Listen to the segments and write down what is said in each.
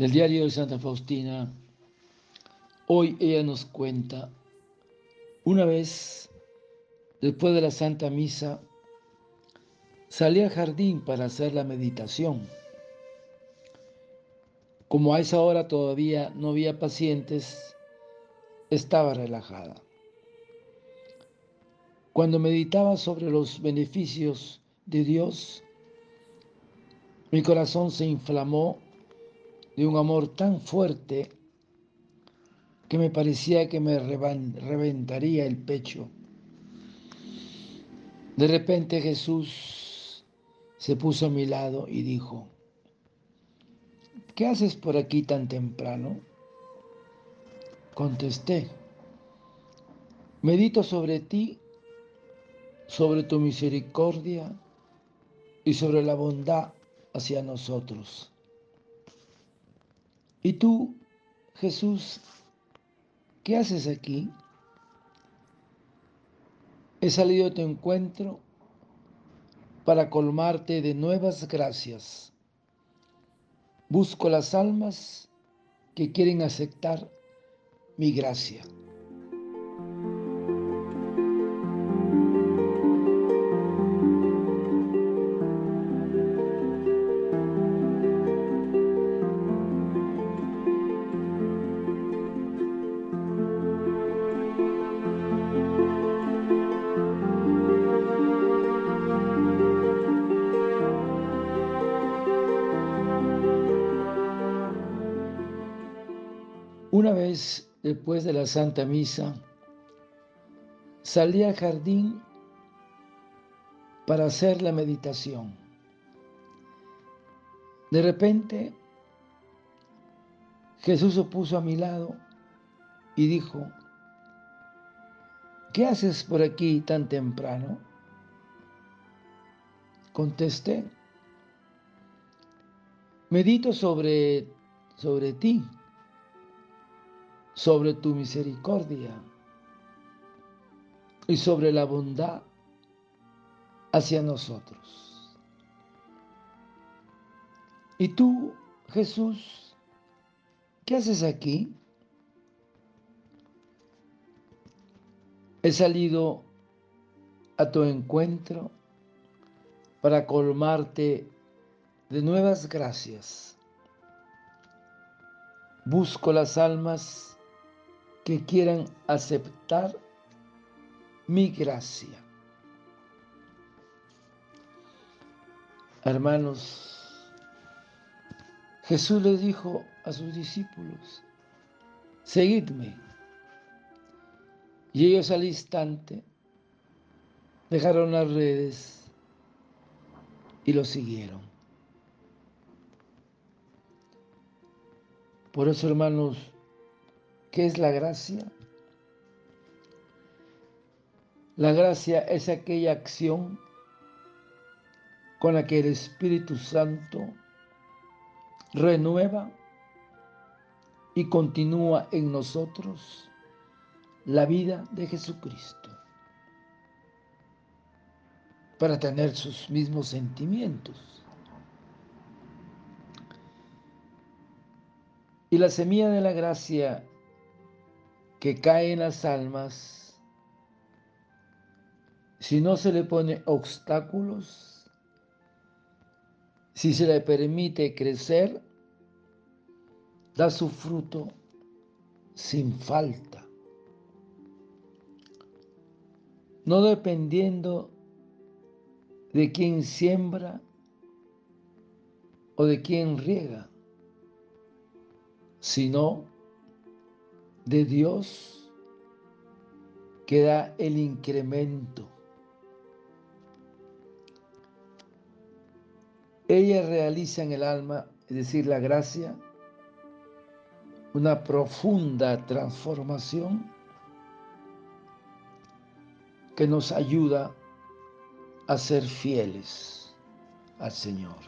del diario de Santa Faustina, hoy ella nos cuenta, una vez, después de la Santa Misa, salí al jardín para hacer la meditación. Como a esa hora todavía no había pacientes, estaba relajada. Cuando meditaba sobre los beneficios de Dios, mi corazón se inflamó de un amor tan fuerte que me parecía que me reventaría el pecho. De repente Jesús se puso a mi lado y dijo, ¿qué haces por aquí tan temprano? Contesté, medito sobre ti, sobre tu misericordia y sobre la bondad hacia nosotros. ¿Y tú, Jesús, qué haces aquí? He salido a tu encuentro para colmarte de nuevas gracias. Busco las almas que quieren aceptar mi gracia. Una vez después de la Santa Misa, salí al jardín para hacer la meditación. De repente, Jesús se puso a mi lado y dijo, ¿qué haces por aquí tan temprano? Contesté, medito sobre, sobre ti sobre tu misericordia y sobre la bondad hacia nosotros. ¿Y tú, Jesús, qué haces aquí? He salido a tu encuentro para colmarte de nuevas gracias. Busco las almas que quieran aceptar mi gracia. Hermanos, Jesús les dijo a sus discípulos, seguidme. Y ellos al instante dejaron las redes y lo siguieron. Por eso, hermanos, ¿Qué es la gracia? La gracia es aquella acción con la que el Espíritu Santo renueva y continúa en nosotros la vida de Jesucristo para tener sus mismos sentimientos. Y la semilla de la gracia que cae en las almas, si no se le pone obstáculos, si se le permite crecer, da su fruto sin falta. No dependiendo de quién siembra o de quién riega, sino de Dios que da el incremento. Ella realiza en el alma, es decir, la gracia, una profunda transformación que nos ayuda a ser fieles al Señor.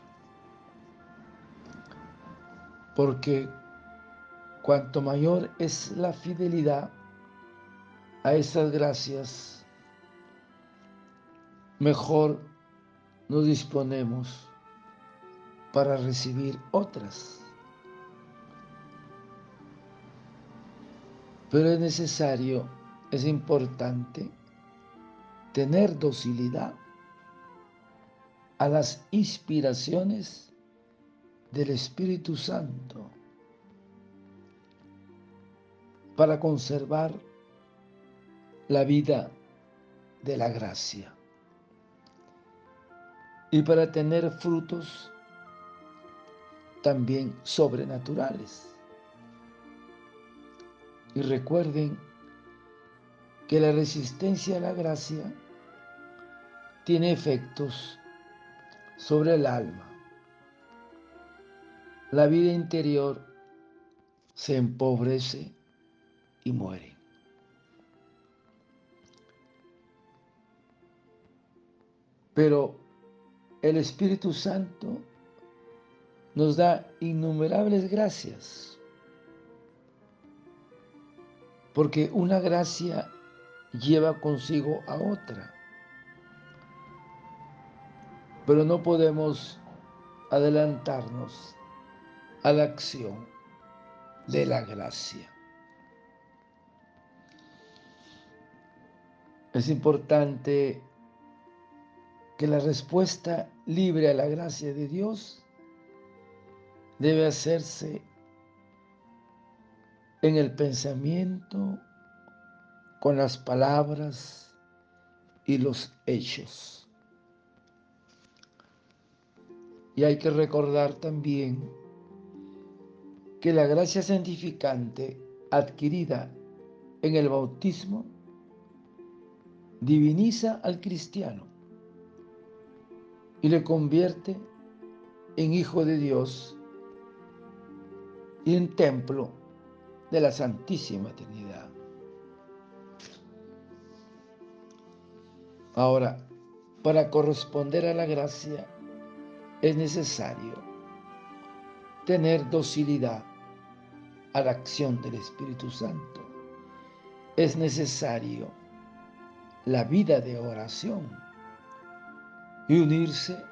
Porque cuanto mayor es la fidelidad a esas gracias, mejor nos disponemos para recibir otras. Pero es necesario, es importante tener docilidad a las inspiraciones del Espíritu Santo para conservar la vida de la gracia y para tener frutos también sobrenaturales. Y recuerden que la resistencia a la gracia tiene efectos sobre el alma. La vida interior se empobrece y muere. Pero el Espíritu Santo nos da innumerables gracias, porque una gracia lleva consigo a otra, pero no podemos adelantarnos a la acción de la gracia. Es importante que la respuesta libre a la gracia de Dios debe hacerse en el pensamiento, con las palabras y los hechos. Y hay que recordar también que la gracia santificante adquirida en el bautismo diviniza al cristiano y le convierte en hijo de Dios y en templo de la Santísima Trinidad. Ahora, para corresponder a la gracia es necesario tener docilidad a la acción del Espíritu Santo. Es necesario la vida de oración y unirse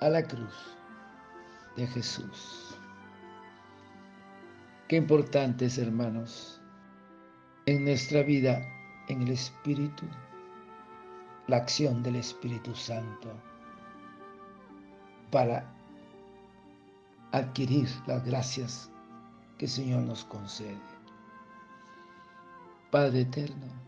a la cruz de Jesús. Qué importantes, hermanos, en nuestra vida, en el Espíritu, la acción del Espíritu Santo para adquirir las gracias que el Señor nos concede. Padre eterno,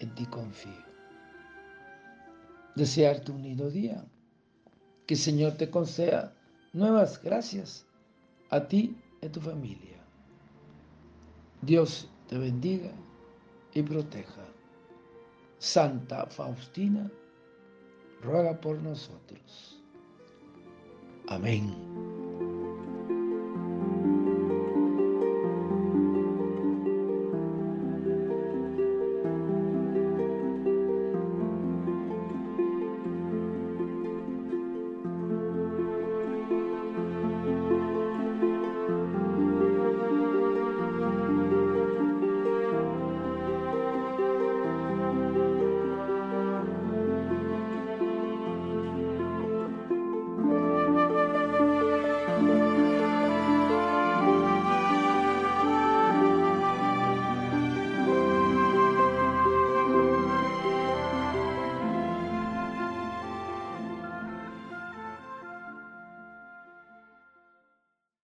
en ti confío. Desearte un lindo día, que el Señor te conceda nuevas gracias a ti y a tu familia. Dios te bendiga y proteja. Santa Faustina, ruega por nosotros. Amén.